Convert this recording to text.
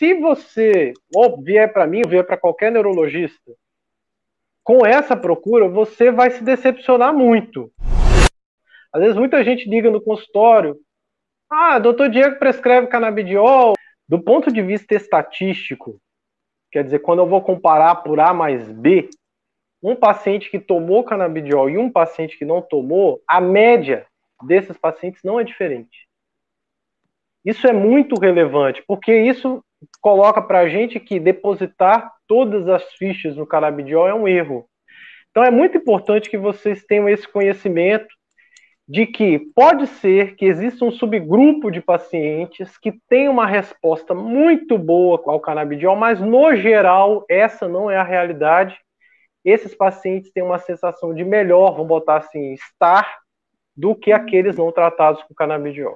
se você ou vier para mim, ou vier para qualquer neurologista, com essa procura, você vai se decepcionar muito. Às vezes muita gente liga no consultório, ah, doutor Diego prescreve canabidiol. Do ponto de vista estatístico, quer dizer, quando eu vou comparar por A mais B, um paciente que tomou canabidiol e um paciente que não tomou, a média desses pacientes não é diferente. Isso é muito relevante, porque isso coloca para a gente que depositar todas as fichas no canabidiol é um erro. Então é muito importante que vocês tenham esse conhecimento de que pode ser que exista um subgrupo de pacientes que tem uma resposta muito boa ao canabidiol, mas no geral essa não é a realidade. Esses pacientes têm uma sensação de melhor, vamos botar assim, estar do que aqueles não tratados com canabidiol.